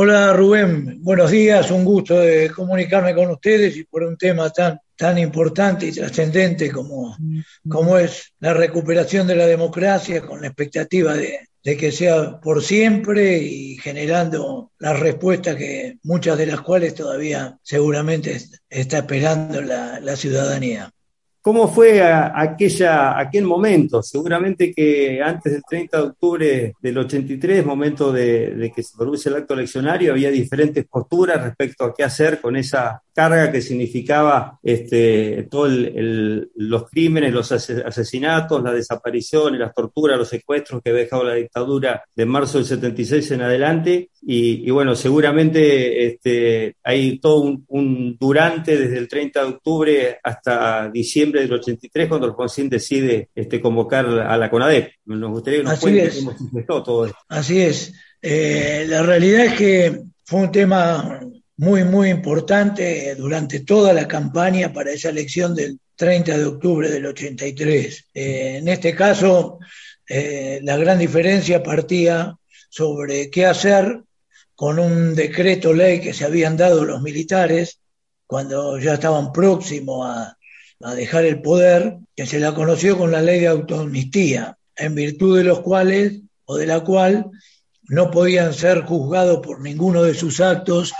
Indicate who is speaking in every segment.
Speaker 1: Hola Rubén, buenos días, un gusto de comunicarme con ustedes y por un tema tan, tan importante y trascendente como, como es la recuperación de la democracia con la expectativa de, que sea por siempre y generando las respuestas que muchas de las cuales todavía seguramente está esperando la ciudadanía.
Speaker 2: ¿Cómo fue aquella, aquel momento? Seguramente que antes del 30 de octubre del 83, momento de, que se produce el acto eleccionario, había diferentes posturas respecto a qué hacer con esa carga que significaba este, todos los crímenes, los asesinatos, las desapariciones, las torturas, los secuestros que había dejado la dictadura de marzo del 76 en adelante. Y, bueno, seguramente este, hay todo un, durante desde el 30 de octubre hasta diciembre del 83 cuando Alfonsín decide este, convocar a la CONADEP.
Speaker 1: Nos gustaría que nos cuente cómo se todo esto. Así es. Eh, la realidad es que fue un tema muy, muy importante durante toda la campaña para esa elección del 30 de octubre del 83. Eh, en este caso, eh, la gran diferencia partía sobre qué hacer con un decreto ley que se habían dado los militares cuando ya estaban próximos a, a dejar el poder, que se la conoció con la ley de autoamnistía, en virtud de los cuales o de la cual no podían ser juzgados por ninguno de sus actos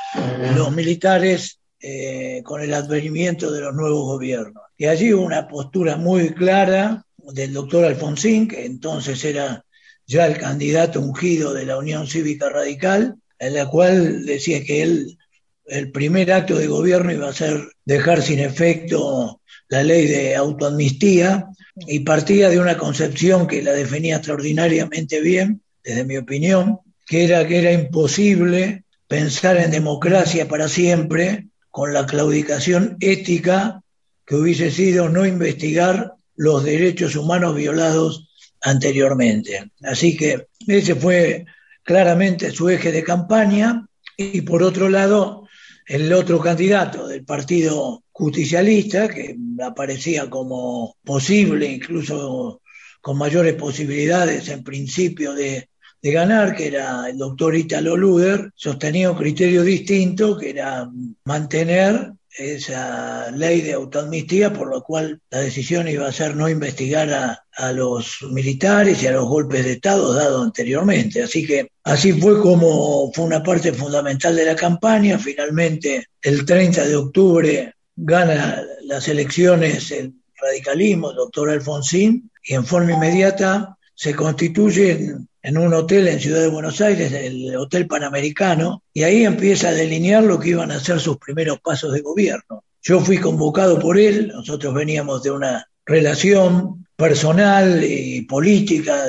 Speaker 1: los militares eh, con el advenimiento de los nuevos gobiernos. Y allí hubo una postura muy clara del doctor Alfonsín, que entonces era ya el candidato ungido de la Unión Cívica Radical, en la cual decía que él, el primer acto de gobierno iba a ser dejar sin efecto la ley de autoamnistía y partía de una concepción que la definía extraordinariamente bien, desde mi opinión, que era que era imposible pensar en democracia para siempre con la claudicación ética que hubiese sido no investigar los derechos humanos violados anteriormente. Así que ese fue claramente su eje de campaña y por otro lado el otro candidato del Partido Justicialista, que aparecía como posible, incluso con mayores posibilidades en principio de de ganar, que era el doctor Italo Luder, sostenía un criterio distinto, que era mantener esa ley de autoamnistía, por lo cual la decisión iba a ser no investigar a, a, los militares y a los golpes de Estado dados anteriormente. Así que así fue como fue una parte fundamental de la campaña. Finalmente, el 30 de octubre gana las elecciones el radicalismo, el doctor Alfonsín, y en forma inmediata se constituye en un hotel en Ciudad de Buenos Aires, el Hotel Panamericano, y ahí empieza a delinear lo que iban a ser sus primeros pasos de gobierno. Yo fui convocado por él, nosotros veníamos de una relación personal y política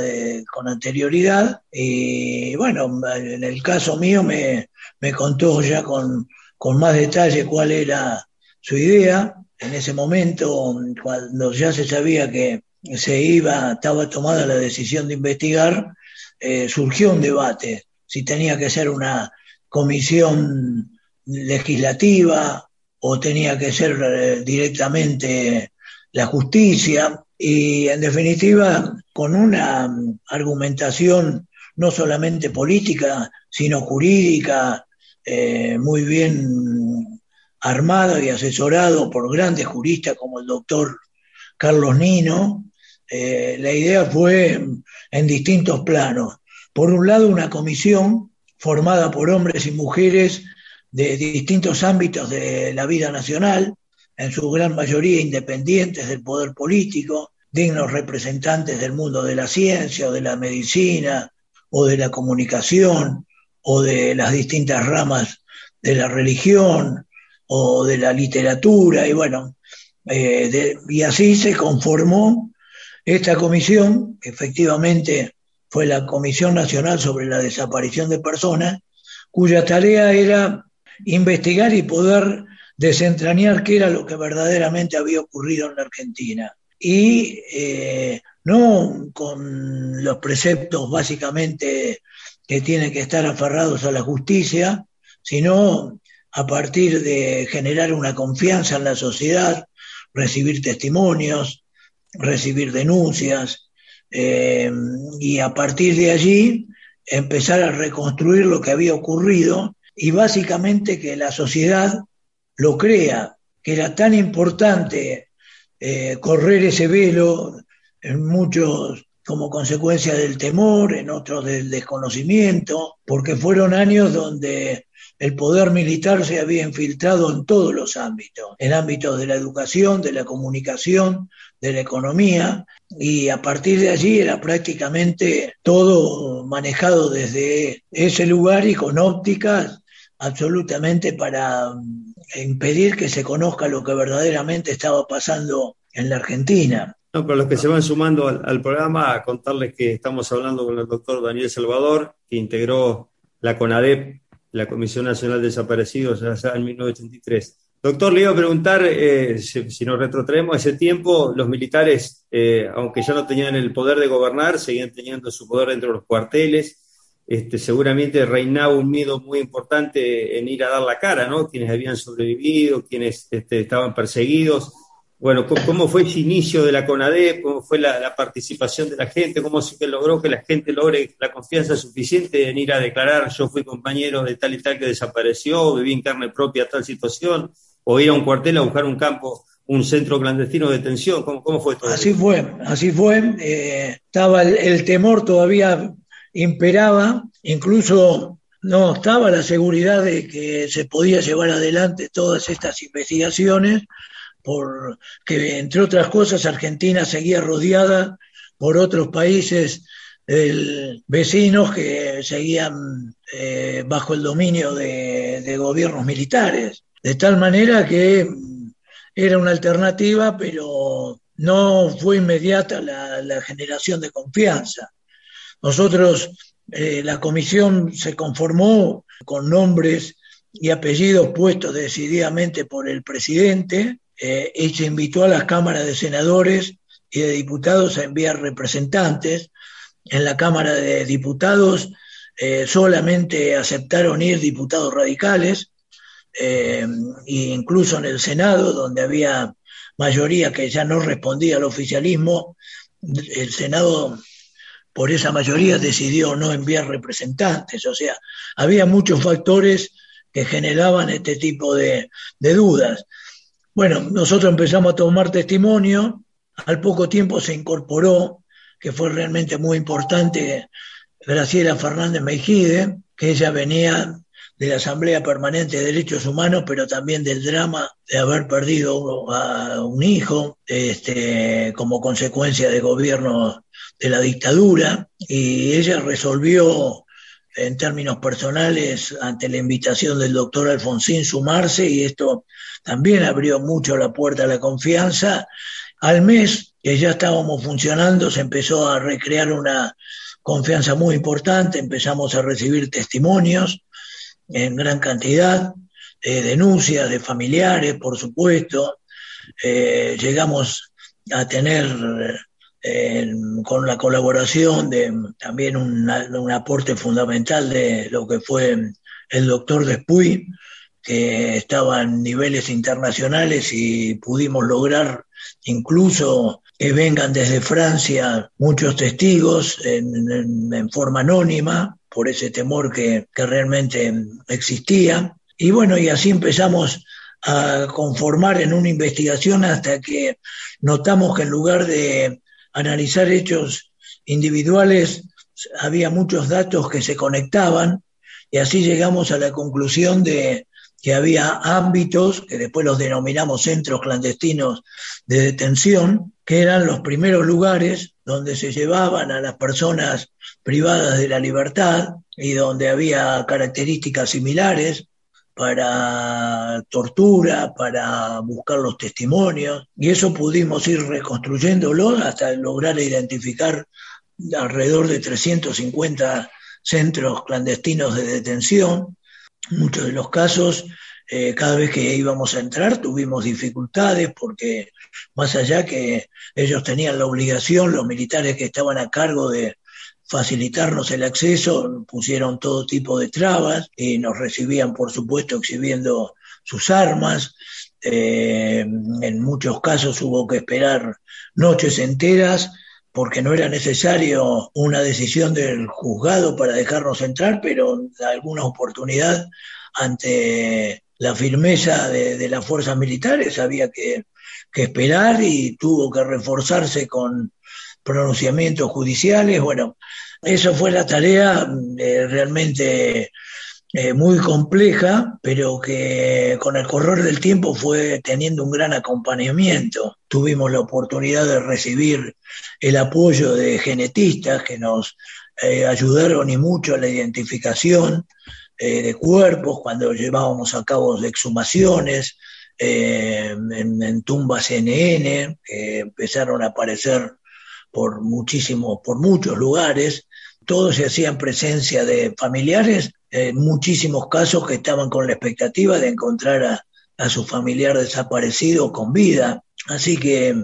Speaker 1: con anterioridad, y bueno, en el caso mío me, contó ya con, con más detalle cuál era su idea. En ese momento, cuando ya se sabía que se iba, estaba tomada la decisión de investigar, eh, surgió un debate si tenía que ser una comisión legislativa o tenía que ser eh, directamente la justicia. Y en definitiva con una argumentación no solamente política sino jurídica eh, muy bien armada y asesorado por grandes juristas como el doctor Carlos Nino, eh, la idea fue en distintos planos. Por un lado, una comisión formada por hombres y mujeres de distintos ámbitos de la vida nacional, en su gran mayoría independientes del poder político, dignos representantes del mundo de la ciencia o de la medicina o de la comunicación o de las distintas ramas de la religión o de la literatura y bueno, eh, y así se conformó esta comisión, efectivamente fue la Comisión Nacional sobre la Desaparición de Personas, cuya tarea era investigar y poder desentrañar qué era lo que verdaderamente había ocurrido en la Argentina. Y eh, no con los preceptos básicamente que tienen que estar aferrados a la justicia, sino a partir de generar una confianza en la sociedad, recibir testimonios, recibir denuncias eh, y a partir de allí empezar a reconstruir lo que había ocurrido y básicamente que la sociedad lo crea, que era tan importante eh, correr ese velo en muchos como consecuencia del temor, en otros del desconocimiento, porque fueron años donde el poder militar se había infiltrado en todos los ámbitos, en ámbitos de la educación, de la comunicación, de la economía, y a partir de allí era prácticamente todo manejado desde ese lugar y con ópticas absolutamente para mm, impedir que se conozca lo que verdaderamente estaba pasando en la Argentina.
Speaker 2: No, para los que se van sumando al, al, programa, contarles que estamos hablando con el doctor Daniel Salvador, que integró la CONADEP la Comisión Nacional de Desaparecidos allá en 1983. Doctor, le iba a preguntar, eh, si, nos retrotraemos a ese tiempo, los militares, eh, aunque ya no tenían el poder de gobernar, seguían teniendo su poder dentro de los cuarteles. Este, seguramente reinaba un miedo muy importante en ir a dar la cara, ¿no? Quienes habían sobrevivido, quienes este, estaban perseguidos. Bueno, ¿cómo fue ese inicio de la CONADEP? ¿Cómo fue la, participación de la gente? ¿Cómo se logró que la gente logre la confianza suficiente en ir a declarar yo fui compañero de tal y tal que desapareció, viví en carne propia tal situación, o ir a un cuartel a buscar un campo, un centro clandestino de detención? ¿Cómo, cómo fue todo
Speaker 1: Así fue, así fue. Eh, estaba el temor todavía imperaba, incluso no estaba la seguridad de que se podía llevar adelante todas estas investigaciones porque entre otras cosas Argentina seguía rodeada por otros países vecinos que seguían eh, bajo el dominio de, gobiernos militares, de tal manera que mm, era una alternativa, pero no fue inmediata la, generación de confianza. Nosotros, eh, la comisión se conformó con nombres y apellidos puestos decididamente por el presidente, eh, y se invitó a las cámaras de senadores y de diputados a enviar representantes. En la Cámara de Diputados eh, solamente aceptaron ir diputados radicales, eh, e incluso en el Senado, donde había mayoría que ya no respondía al oficialismo, el Senado por esa mayoría decidió no enviar representantes. O sea, había muchos factores que generaban este tipo de dudas. Bueno, nosotros empezamos a tomar testimonio, al poco tiempo se incorporó, que fue realmente muy importante, Graciela Fernández Mejide, que ella venía de la Asamblea Permanente de Derechos Humanos, pero también del drama de haber perdido a un hijo este, como consecuencia de gobierno de la dictadura, y ella resolvió en términos personales ante la invitación del doctor Alfonsín sumarse y esto también abrió mucho la puerta a la confianza. Al mes que ya estábamos funcionando se empezó a recrear una confianza muy importante, empezamos a recibir testimonios en gran cantidad, eh, denuncias de familiares, por supuesto, eh, llegamos a tener con la colaboración de también un aporte fundamental de lo que fue el doctor Despuy, que en niveles internacionales y pudimos lograr incluso que vengan desde Francia muchos testigos en, forma anónima por ese temor que, que realmente existía. Y bueno, y así empezamos a conformar en una investigación hasta que notamos que en lugar de analizar hechos individuales, había muchos datos que se conectaban y así llegamos a la conclusión de que había ámbitos, que después los denominamos centros clandestinos de detención, que eran los primeros lugares donde se llevaban a las personas privadas de la libertad y donde había características similares, para tortura, para buscar los testimonios, y eso pudimos ir reconstruyéndolo hasta lograr identificar alrededor de 350 centros clandestinos de detención. Muchos de los casos, eh, cada vez que íbamos a entrar, tuvimos dificultades porque más allá que ellos tenían la obligación, los militares que estaban a cargo de facilitarnos el acceso, pusieron todo tipo de trabas y nos recibían, por supuesto, exhibiendo sus armas. Eh, en muchos casos hubo que esperar noches enteras porque no era necesario una decisión del juzgado para dejarnos entrar, pero alguna oportunidad ante la firmeza de, las fuerzas militares, había que, esperar y tuvo que reforzarse con pronunciamientos judiciales. Bueno, eso fue la tarea eh, realmente eh, muy compleja, pero que con el correr del tiempo fue teniendo un gran acompañamiento. Tuvimos la oportunidad de recibir el apoyo de genetistas que nos eh, ayudaron y mucho a la identificación eh, de cuerpos cuando llevábamos a cabo exhumaciones en, en, tumbas NN, que empezaron a aparecer por muchísimos, por muchos lugares todos se hacían presencia de familiares, en muchísimos casos que estaban con la expectativa de encontrar a, su familiar desaparecido con vida. Así que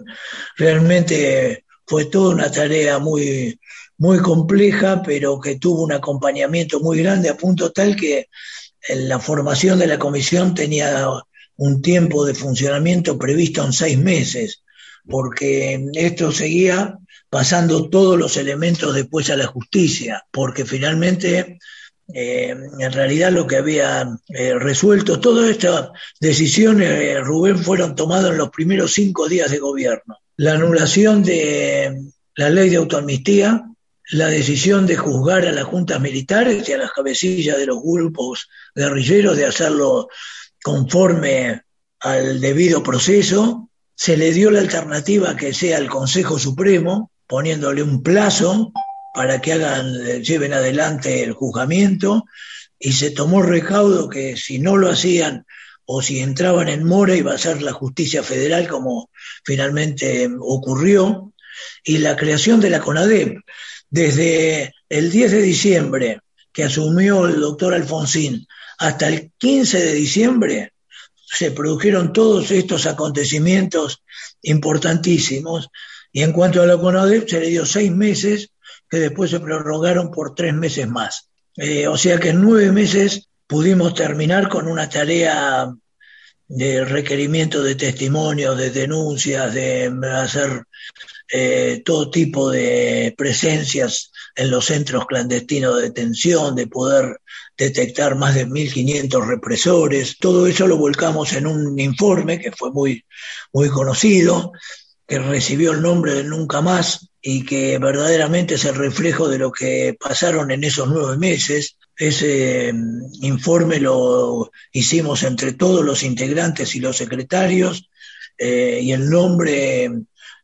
Speaker 1: realmente fue toda una tarea muy, muy compleja, pero que tuvo un acompañamiento muy grande, a punto tal que la formación de la comisión tenía un tiempo de funcionamiento previsto en seis meses, porque esto seguía pasando todos los elementos después a la justicia, porque finalmente eh, en realidad lo que había eh, resuelto, todas estas decisiones, eh, Rubén, fueron tomadas en los primeros cinco días de gobierno. La anulación de la ley de autoamnistía, la decisión de juzgar a las juntas militares y a las cabecillas de los grupos guerrilleros, de hacerlo conforme al debido proceso, se le dio la alternativa que sea el Consejo Supremo, poniéndole un plazo para que hagan, lleven adelante el juzgamiento y se tomó recaudo que si no lo hacían o si entraban en mora iba a ser la justicia federal como finalmente ocurrió y la creación de la CONADEP. Desde el 10 de diciembre que asumió el doctor Alfonsín hasta el 15 de diciembre se produjeron todos estos acontecimientos importantísimos y en cuanto a la CONADEP, se le dio seis meses que después se prorrogaron por tres meses más. Eh, o sea que en nueve meses pudimos terminar con una tarea de requerimiento de testimonios, de denuncias, de hacer eh, todo tipo de presencias en los centros clandestinos de detención, de poder detectar más de 1.500 represores. Todo eso lo volcamos en un informe que fue muy, muy conocido, que recibió el nombre de Nunca Más y que verdaderamente es el reflejo de lo que pasaron en esos nueve meses. Ese mm, informe lo hicimos entre todos los integrantes y los secretarios eh, y el nombre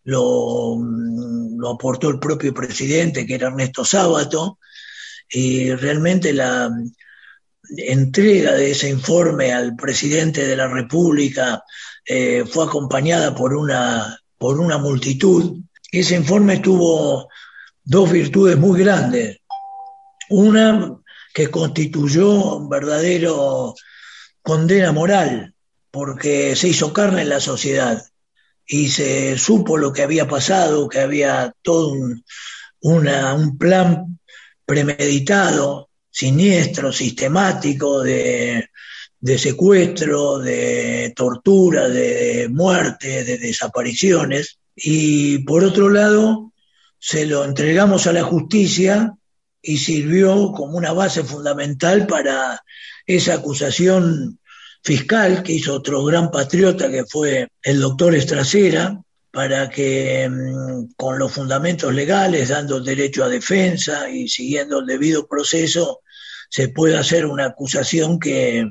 Speaker 1: lo, mm, lo, aportó el propio presidente, que era Ernesto Sábato, y realmente la mm, entrega de ese informe al presidente de la República eh, fue acompañada por una por una multitud. Ese informe tuvo dos virtudes muy grandes. Una que constituyó un verdadero condena moral, porque se hizo carne en la sociedad y se supo lo que había pasado, que había todo un, plan premeditado, siniestro, sistemático de secuestro, de tortura, de muerte, de desapariciones. Y por otro lado, se lo entregamos a la justicia y sirvió como una base fundamental para esa acusación fiscal que hizo otro gran patriota que fue el doctor Estracera, para que mm, con los fundamentos legales, dando el derecho a defensa y siguiendo el debido proceso, se pueda hacer una acusación que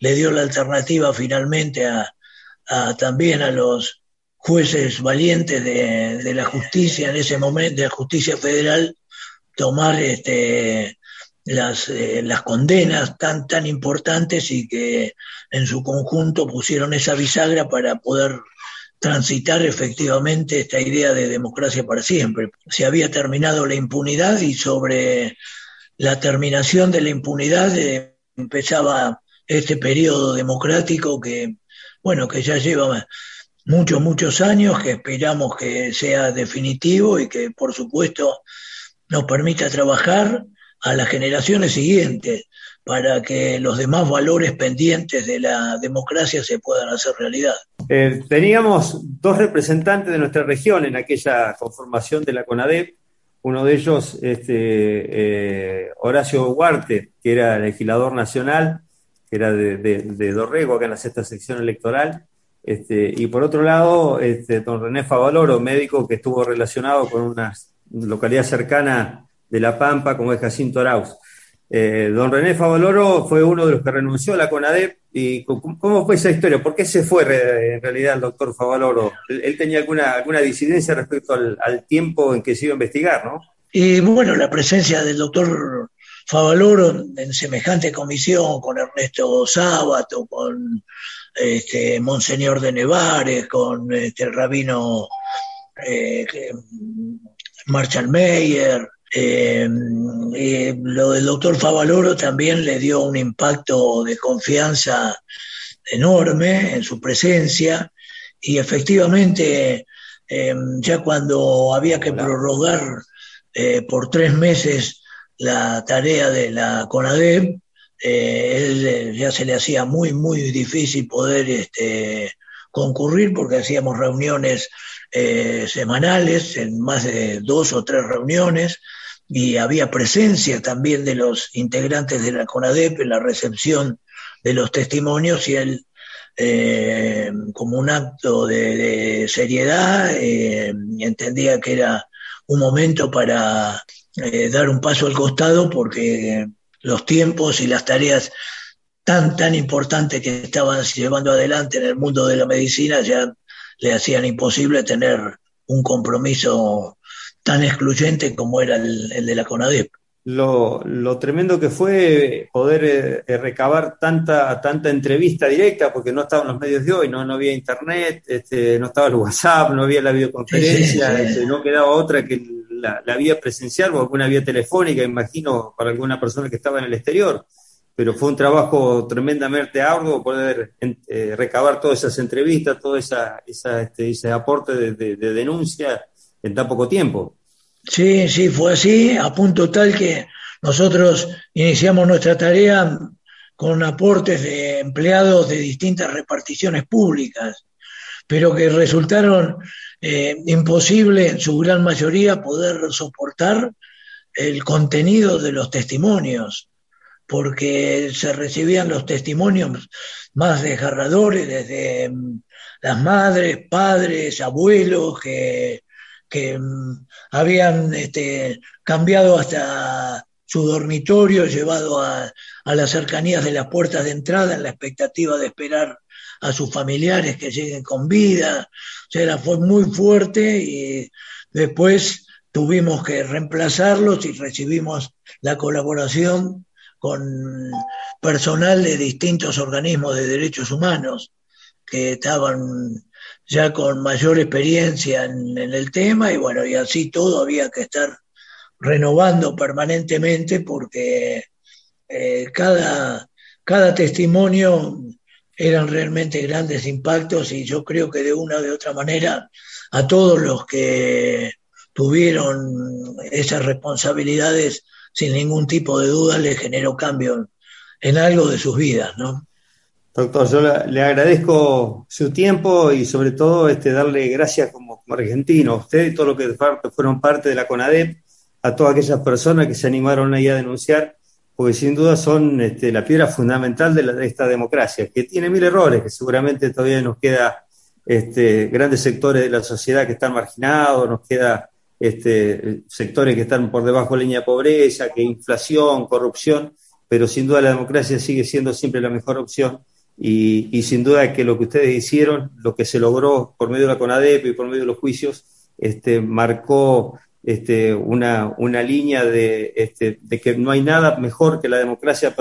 Speaker 1: le dio la alternativa finalmente a, también a los jueces valientes de, la justicia en ese momento, de la justicia federal, tomar este, las, eh, las condenas tan, tan importantes y que en su conjunto pusieron esa bisagra para poder transitar efectivamente esta idea de democracia para siempre. Se había terminado la impunidad y sobre la terminación de la impunidad eh, empezaba este periodo democrático que, bueno, que ya lleva muchos, muchos años, que esperamos que sea definitivo y que, por supuesto, nos permita trabajar a las generaciones siguientes para que los demás valores pendientes de la democracia se puedan hacer realidad.
Speaker 2: Eh, teníamos dos representantes de nuestra región en aquella conformación de la CONADEP, uno de ellos, este, eh, Horacio Huarte, que era legislador nacional, que era de, Dorrego, acá en la sexta sección electoral. Este, y por otro lado, este, don René Favaloro, médico que estuvo relacionado con una localidad cercana de La Pampa, como es Jacinto Arauz. Eh, don René Favaloro fue uno de los que renunció a la CONADEP. ¿Y cómo fue esa historia? ¿Por qué se fue en realidad el doctor Favaloro? Él, tenía alguna, alguna disidencia respecto al, tiempo en que se iba a investigar, ¿no?
Speaker 1: Y bueno, la presencia del doctor Favaloro en semejante comisión con Ernesto Sábato, con este, Monseñor de Nevares, con este, el rabino eh, Marshall Meyer, eh, lo del doctor Favaloro también le dio un impacto de confianza enorme en su presencia y efectivamente eh, ya cuando había que prorrogar eh, por tres meses la tarea de la CONADEP, él ya se le hacía muy, muy difícil poder este, concurrir porque hacíamos reuniones semanales, en más de dos o tres reuniones, y había presencia también de los integrantes de la CONADEP en la recepción de los testimonios y él, eh, como un acto de, seriedad, eh, entendía que era un momento para eh, dar un paso al costado porque los tiempos y las tareas tan, tan importantes que estaban llevando adelante en el mundo de la medicina ya le hacían imposible tener un compromiso tan excluyente como era el, de la CONADEP.
Speaker 2: Lo, tremendo que fue poder eh, recabar tanta, tanta entrevista directa, porque no estaban los medios de hoy, no, no había internet, este, no estaba el WhatsApp, no había la videoconferencia, este, no quedaba otra que la, vía presencial o alguna vía telefónica, imagino, para alguna persona que estaba en el exterior. Pero fue un trabajo tremendamente arduo poder eh, recabar todas esas entrevistas, todo esa, esa este, ese aporte de denuncia en tan poco tiempo.
Speaker 1: Sí, sí, fue así, a punto tal que nosotros iniciamos nuestra tarea con aportes de empleados de distintas reparticiones públicas, pero que resultaron eh, imposible en su gran mayoría poder soportar el contenido de los testimonios, porque se recibían los testimonios más desgarradores desde mm, las madres, padres, abuelos que mm, habían este, cambiado hasta su dormitorio, llevado a, las cercanías de las puertas de entrada en la expectativa de esperar a sus familiares que lleguen con vida. O sea, fue muy fuerte y después tuvimos que reemplazarlos y recibimos la colaboración con personal de distintos organismos de derechos humanos que estaban ya con mayor experiencia en, el tema y bueno, y así todo había que estar renovando permanentemente porque eh, cada, cada testimonio eran realmente grandes impactos y yo creo que de una u de otra manera a todos los que tuvieron esas responsabilidades sin ningún tipo de duda les generó cambio en algo de sus vidas, ¿no?
Speaker 2: Doctor, yo le agradezco su tiempo y sobre todo este, darle gracias como, argentino a usted y todos los que fueron parte de la CONADEP, a todas aquellas personas que se animaron ahí a denunciar, porque sin duda son este, la piedra fundamental de, esta democracia, que tiene mil errores, que seguramente todavía nos queda este, grandes sectores de la sociedad que están marginados, nos queda este, sectores que están por debajo de la línea de pobreza, que inflación, corrupción, pero sin duda la democracia sigue siendo siempre la mejor opción y, sin duda que lo que ustedes hicieron, lo que se logró por medio de la CONADEP y por medio de los juicios, marcó este, una, una línea de, este, de que no hay nada mejor que la democracia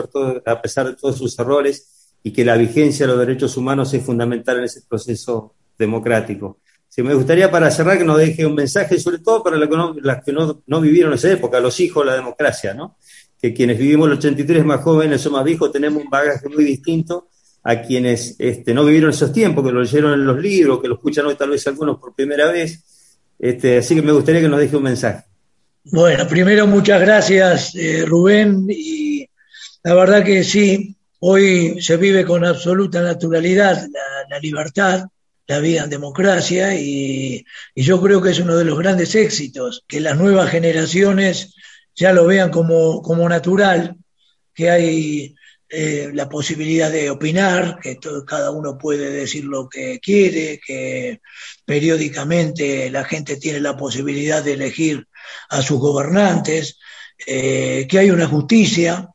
Speaker 2: a pesar de todos sus errores y que la vigencia de los derechos humanos es fundamental en ese proceso democrático. Si me gustaría para cerrar que nos deje un mensaje, sobre todo para las que no, no, vivieron esa época, los hijos de la democracia, ¿no? que quienes vivimos el 83 más jóvenes o más viejos tenemos un bagaje muy distinto a quienes este, no vivieron esos tiempos, que lo leyeron en los libros, que lo escuchan hoy tal vez algunos por primera vez. Este, así que me gustaría que nos deje un mensaje.
Speaker 1: Bueno, primero muchas gracias eh, Rubén y la verdad que sí, hoy se vive con absoluta naturalidad la, libertad, la vida en democracia y, y, yo creo que es uno de los grandes éxitos, que las nuevas generaciones ya lo vean como, como natural, que hay eh, la posibilidad de opinar, que cada uno puede decir lo que quiere, que periódicamente la gente tiene la posibilidad de elegir a sus gobernantes, eh, que hay una justicia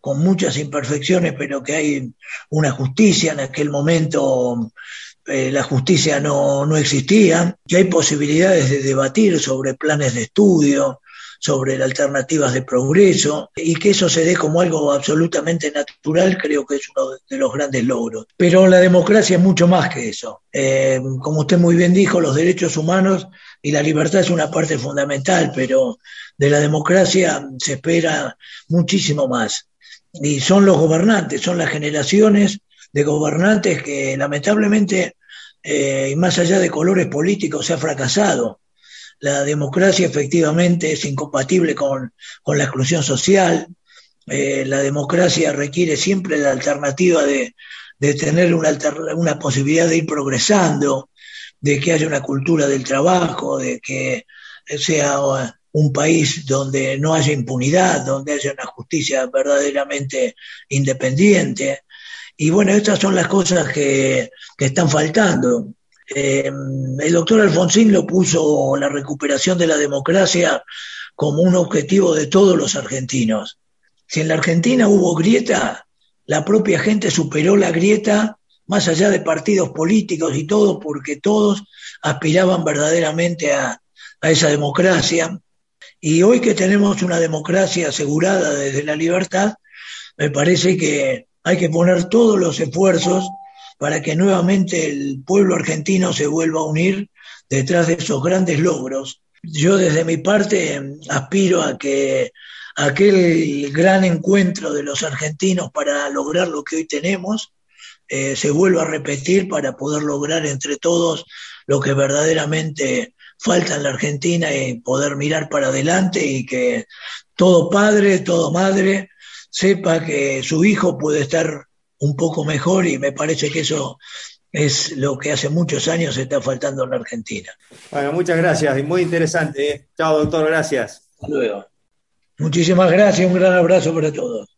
Speaker 1: con muchas imperfecciones, pero que hay una justicia. En aquel momento eh, la justicia no, no existía, que hay posibilidades de debatir sobre planes de estudio, sobre alternativas de progreso y que eso se dé como algo absolutamente natural, creo que es uno de los grandes logros. Pero la democracia es mucho más que eso. Eh, como usted muy bien dijo, los derechos humanos y la libertad es una parte fundamental, pero de la democracia se espera muchísimo más. Y son los gobernantes, son las generaciones de gobernantes que lamentablemente, eh, y más allá de colores políticos, se ha fracasado la democracia efectivamente es incompatible con, la exclusión social. Eh, la democracia requiere siempre la alternativa de, tener una, una posibilidad de ir progresando, de que haya una cultura del trabajo, de que sea un país donde no haya impunidad, donde haya una justicia verdaderamente independiente. Y bueno, estas son las cosas que, que están faltando. Eh, el doctor Alfonsín lo puso la recuperación de la democracia como un objetivo de todos los argentinos. Si en la Argentina hubo grieta, la propia gente superó la grieta más allá de partidos políticos y todo, porque todos aspiraban verdaderamente a, a esa democracia. Y hoy que tenemos una democracia asegurada desde la libertad, me parece que hay que poner todos los esfuerzos para que nuevamente el pueblo argentino se vuelva a unir detrás de esos grandes logros. Yo desde mi parte aspiro a que aquel gran encuentro de los argentinos para lograr lo que hoy tenemos eh, se vuelva a repetir para poder lograr entre todos lo que verdaderamente falta en la Argentina y poder mirar para adelante y que todo padre, todo madre sepa que su hijo puede estar un poco mejor y me parece que eso es lo que hace muchos años está faltando en la Argentina.
Speaker 2: Bueno, muchas gracias y muy interesante. ¿eh? Chao, doctor, gracias.
Speaker 1: Hasta luego. Muchísimas gracias, un gran abrazo para todos.